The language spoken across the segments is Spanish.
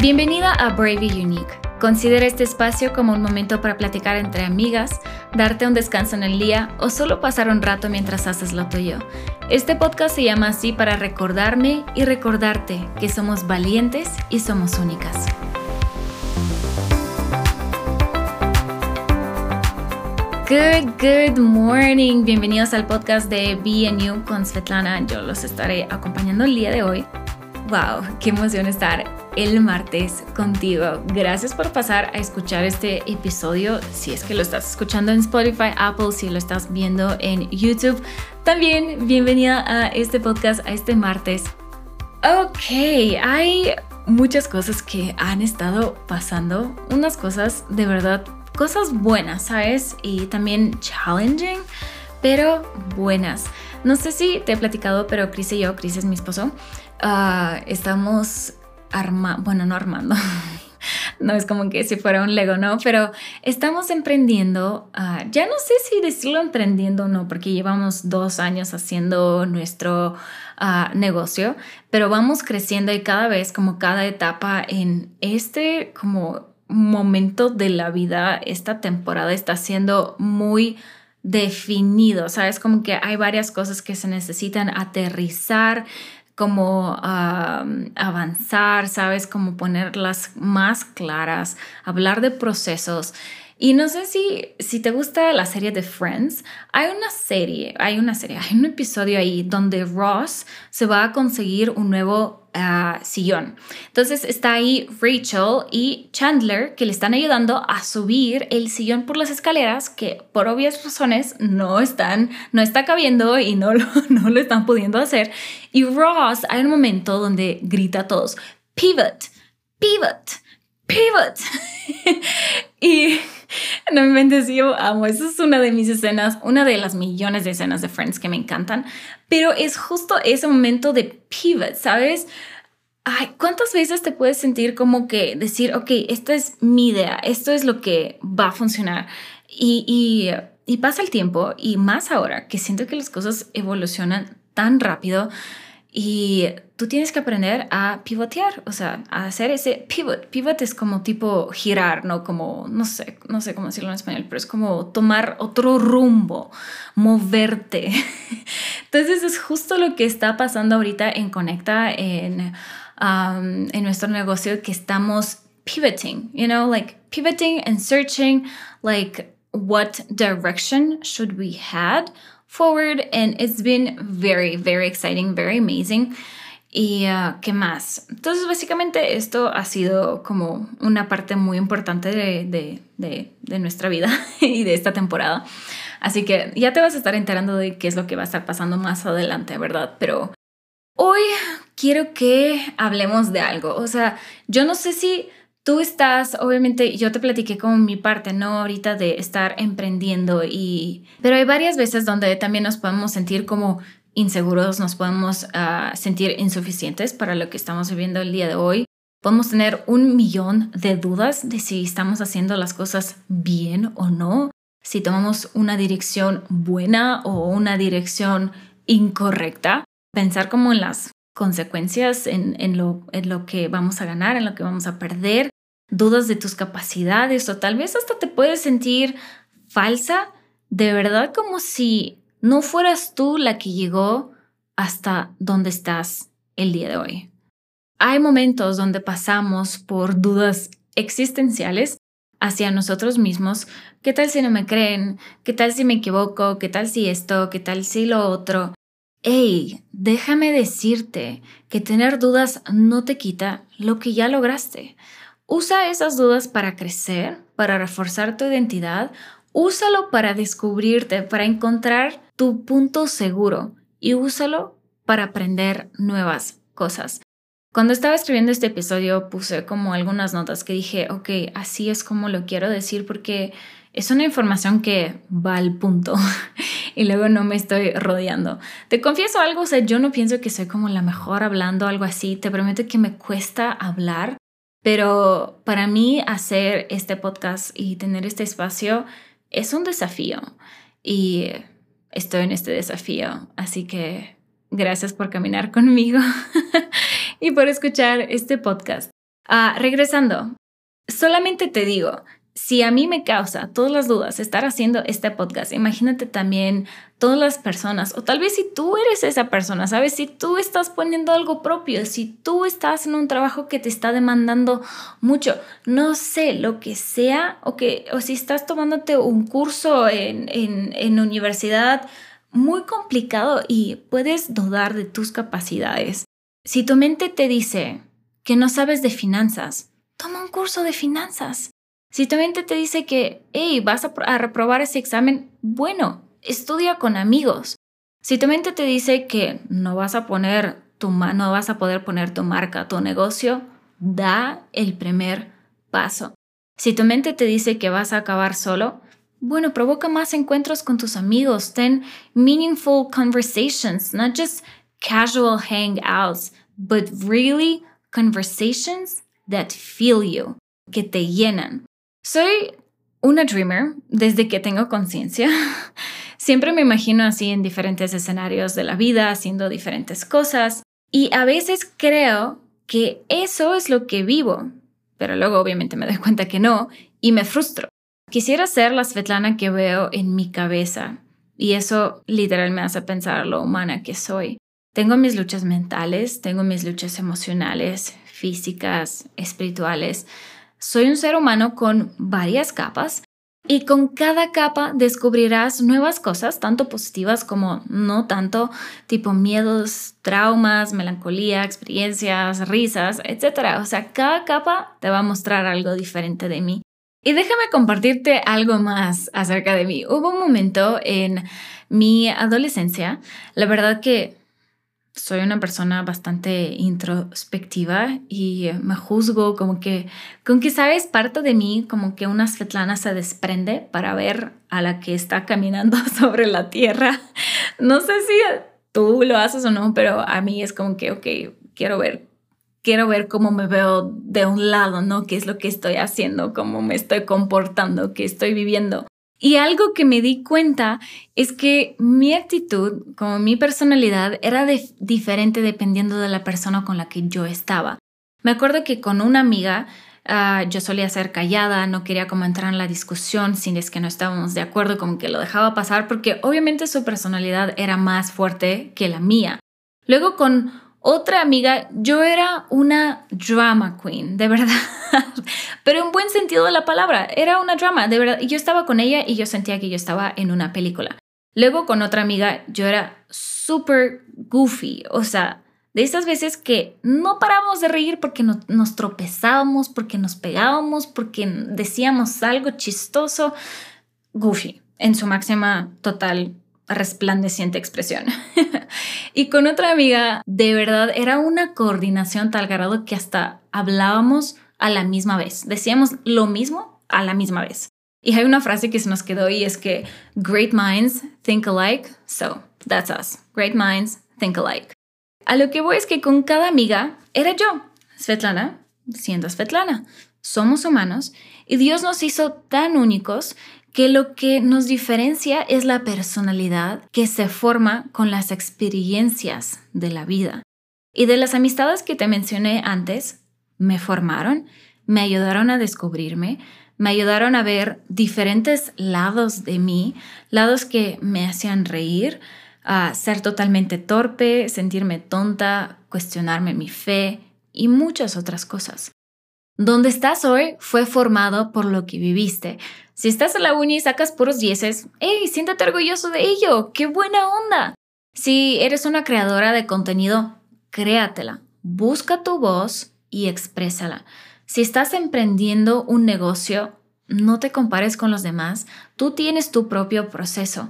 Bienvenida a Brave Unique. Considera este espacio como un momento para platicar entre amigas, darte un descanso en el día o solo pasar un rato mientras haces lo tuyo. Este podcast se llama así para recordarme y recordarte que somos valientes y somos únicas. Good, good morning. Bienvenidos al podcast de You con Svetlana. Yo los estaré acompañando el día de hoy. Wow, qué emoción estar el martes contigo. Gracias por pasar a escuchar este episodio. Si es que lo estás escuchando en Spotify, Apple, si lo estás viendo en YouTube. También bienvenida a este podcast, a este martes. Ok, hay muchas cosas que han estado pasando. Unas cosas de verdad, cosas buenas, ¿sabes? Y también challenging, pero buenas. No sé si te he platicado, pero Chris y yo, Chris es mi esposo, uh, estamos armando, bueno, no armando, no es como que si fuera un Lego, ¿no? Pero estamos emprendiendo, ah, ya no sé si decirlo emprendiendo o no, porque llevamos dos años haciendo nuestro ah, negocio, pero vamos creciendo y cada vez, como cada etapa en este como momento de la vida, esta temporada está siendo muy definido, ¿sabes? Como que hay varias cosas que se necesitan aterrizar, como avanzar, ¿sabes? Como ponerlas más claras, hablar de procesos. Y no sé si, si te gusta la serie de Friends, hay una serie, hay una serie, hay un episodio ahí donde Ross se va a conseguir un nuevo sillón. Entonces está ahí Rachel y Chandler que le están ayudando a subir el sillón por las escaleras que por obvias razones no están, no está cabiendo y no lo, no lo están pudiendo hacer. Y Ross hay un momento donde grita a todos, pivot, pivot, pivot. y no me inventes, yo amo. Esa es una de mis escenas, una de las millones de escenas de Friends que me encantan. Pero es justo ese momento de pivot, ¿sabes? Ay, ¿cuántas veces te puedes sentir como que decir, ok, esta es mi idea, esto es lo que va a funcionar? Y, pasa el tiempo y más ahora que siento que las cosas evolucionan tan rápido y tú tienes que aprender a pivotear, o sea, a hacer ese pivot. Pivot es como tipo girar, ¿no? Como, no sé, no sé cómo decirlo en español, pero es como tomar otro rumbo, moverte. Entonces es justo lo que está pasando ahorita en Conecta, en, um, en nuestro negocio, que estamos pivoting, you know, like pivoting and searching, like what direction should we had forward and it's been very, very exciting, very amazing. ¿Y uh, qué más? Entonces, básicamente esto ha sido como una parte muy importante de, de, de, de, nuestra vida y de esta temporada. Así que ya te vas a estar enterando de qué es lo que va a estar pasando más adelante, ¿verdad? Pero hoy quiero que hablemos de algo. O sea, yo no sé si tú estás, obviamente, yo te platiqué como mi parte, ¿no? Ahorita de estar emprendiendo y... Pero hay varias veces donde también nos podemos sentir como inseguros, nos podemos ah, sentir insuficientes para lo que estamos viviendo el día de hoy. Podemos tener un millón de dudas de si estamos haciendo las cosas bien o no, si tomamos una dirección buena o una dirección incorrecta. Pensar como en las consecuencias, en, lo, en lo que vamos a ganar, en lo que vamos a perder dudas de tus capacidades o tal vez hasta te puedes sentir falsa, de verdad como si no fueras tú la que llegó hasta donde estás el día de hoy. Hay momentos donde pasamos por dudas existenciales hacia nosotros mismos. ¿Qué tal si no me creen? ¿Qué tal si me equivoco? ¿Qué tal si esto? ¿Qué tal si lo otro? Hey, déjame decirte que tener dudas no te quita lo que ya lograste. Usa esas dudas para crecer, para reforzar tu identidad. Úsalo para descubrirte, para encontrar tu punto seguro y úsalo para aprender nuevas cosas. Cuando estaba escribiendo este episodio puse como algunas notas que dije, ok, así es como lo quiero decir porque es una información que va al punto y luego no me estoy rodeando. Te confieso algo, o sea, yo no pienso que soy como la mejor hablando algo así, te prometo que me cuesta hablar pero para mí hacer este podcast y tener este espacio es un desafío y estoy en este desafío. Así que gracias por caminar conmigo y por escuchar este podcast. Ah, regresando, solamente te digo, si a mí me causa todas las dudas estar haciendo este podcast, imagínate también todas las personas, o tal vez si tú eres esa persona, ¿sabes? Si tú estás poniendo algo propio, si tú estás en un trabajo que te está demandando mucho, no sé, lo que sea, o, que, o si estás tomándote un curso en, en, en universidad muy complicado y puedes dudar de tus capacidades. Si tu mente te dice que no sabes de finanzas, toma un curso de finanzas. Si tu mente te dice que, hey, vas a, reprobar ese examen, bueno, estudia con amigos. Si tu mente te dice que no vas a poner tu no vas a poder poner tu marca, tu negocio, da el primer paso. Si tu mente te dice que vas a acabar solo, bueno, provoca más encuentros con tus amigos, ten meaningful conversations, not just casual hangouts, but really conversations that feel you, que te llenan. Soy una dreamer desde que tengo conciencia. Siempre me imagino así en diferentes escenarios de la vida, haciendo diferentes cosas. Y a veces creo que eso es lo que vivo, pero luego obviamente me doy cuenta que no y me frustro. Quisiera ser la Svetlana que veo en mi cabeza y eso literal me hace pensar lo humana que soy. Tengo mis luchas mentales, tengo mis luchas emocionales, físicas, espirituales, soy un ser humano con varias capas y con cada capa descubrirás nuevas cosas, tanto positivas como no tanto, tipo miedos, traumas, melancolía, experiencias, risas, etc. O sea, cada capa te va a mostrar algo diferente de mí. Y déjame compartirte algo más acerca de mí. Hubo un momento en mi adolescencia, la verdad que soy una persona bastante introspectiva y me juzgo como que, con que sabes, parte de mí como que una Svetlana se desprende para ver a la que está caminando sobre la tierra. No sé si tú lo haces o no, pero a mí es como que, ok, quiero ver, quiero ver cómo me veo de un lado, ¿no? ¿Qué es lo que estoy haciendo? ¿Cómo me estoy comportando? ¿Qué estoy viviendo? Y algo que me di cuenta es que mi actitud, como mi personalidad, era diferente dependiendo de la persona con la que yo estaba. Me acuerdo que con una amiga ah, yo solía ser callada, no quería entrar en la discusión si es que no estábamos de acuerdo, como que lo dejaba pasar porque obviamente su personalidad era más fuerte que la mía. Luego con otra amiga, yo era una drama queen, de verdad, pero en buen sentido de la palabra, era una drama, de verdad. Yo estaba con ella y yo sentía que yo estaba en una película. Luego con otra amiga, yo era súper goofy, o sea, de esas veces que no parábamos de reír porque nos tropezábamos, porque nos pegábamos, porque decíamos algo chistoso, goofy, en su máxima total resplandeciente expresión. y con otra amiga, de verdad, era una coordinación tal grado que hasta hablábamos a la misma vez. Decíamos lo mismo a la misma vez. Y hay una frase que se nos quedó y es que great minds think alike, so that's us. Great minds think alike. A lo que voy es que con cada amiga era yo, Svetlana, siendo Svetlana. Somos humanos y Dios nos hizo tan únicos que lo que nos diferencia es la personalidad que se forma con las experiencias de la vida. Y de las amistades que te mencioné antes, me formaron, me ayudaron a descubrirme, me ayudaron a ver diferentes lados de mí, lados que me hacían reír, a ser totalmente torpe, sentirme tonta, cuestionarme mi fe y muchas otras cosas. Donde estás hoy fue formado por lo que viviste. Si estás en la uni y sacas puros dieces, ¡hey! Siéntate orgulloso de ello. ¡Qué buena onda! Si eres una creadora de contenido, créatela. Busca tu voz y exprésala. Si estás emprendiendo un negocio, no te compares con los demás. Tú tienes tu propio proceso.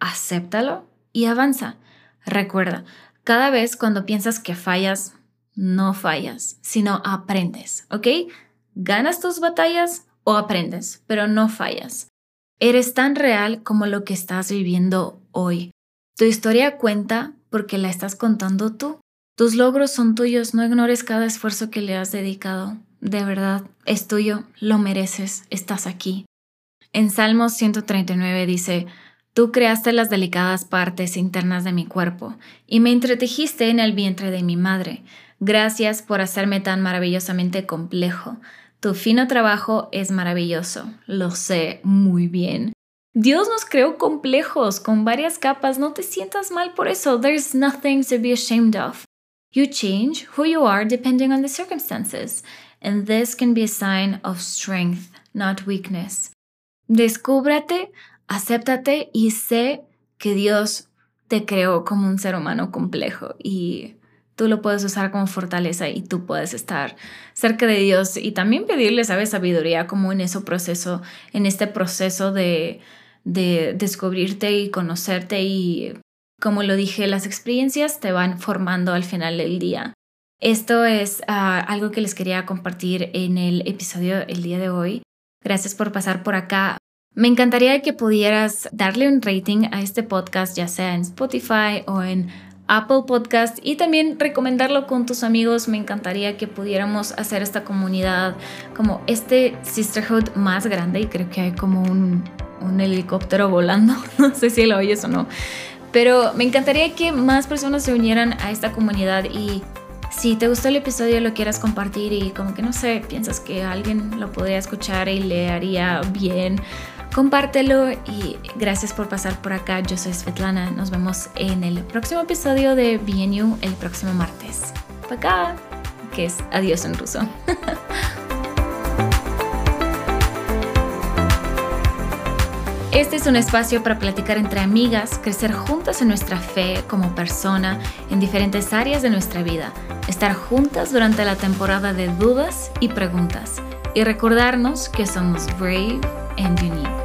Acéptalo y avanza. Recuerda, cada vez cuando piensas que fallas, no fallas, sino aprendes, ¿ok? Ganas tus batallas o aprendes, pero no fallas. Eres tan real como lo que estás viviendo hoy. Tu historia cuenta porque la estás contando tú. Tus logros son tuyos, no ignores cada esfuerzo que le has dedicado. De verdad, es tuyo, lo mereces, estás aquí. En Salmos 139 dice, Tú creaste las delicadas partes internas de mi cuerpo y me entretejiste en el vientre de mi madre. Gracias por hacerme tan maravillosamente complejo. Tu fino trabajo es maravilloso, lo sé muy bien. Dios nos creó complejos, con varias capas, no te sientas mal por eso. There's nothing to be ashamed of. You change who you are depending on the circumstances, and this can be a sign of strength, not weakness. Descúbrate, acéptate y sé que Dios te creó como un ser humano complejo y tú lo puedes usar como fortaleza y tú puedes estar cerca de Dios y también pedirle, ¿sabes? Sabiduría como en ese proceso, en este proceso de, de descubrirte y conocerte y como lo dije, las experiencias te van formando al final del día. Esto es ah, algo que les quería compartir en el episodio el día de hoy. Gracias por pasar por acá. Me encantaría que pudieras darle un rating a este podcast, ya sea en Spotify o en Apple Podcast y también recomendarlo con tus amigos. Me encantaría que pudiéramos hacer esta comunidad como este sisterhood más grande y creo que hay como un, un helicóptero volando. No sé si lo oyes o no. Pero me encantaría que más personas se unieran a esta comunidad y si te gustó el episodio lo quieras compartir y como que no sé, piensas que alguien lo podría escuchar y le haría bien compártelo y gracias por pasar por acá. Yo soy Svetlana. Nos vemos en el próximo episodio de BNU el próximo martes. Acá, que es adiós en ruso. Este es un espacio para platicar entre amigas, crecer juntas en nuestra fe como persona en diferentes áreas de nuestra vida, estar juntas durante la temporada de dudas y preguntas y recordarnos que somos brave and unique.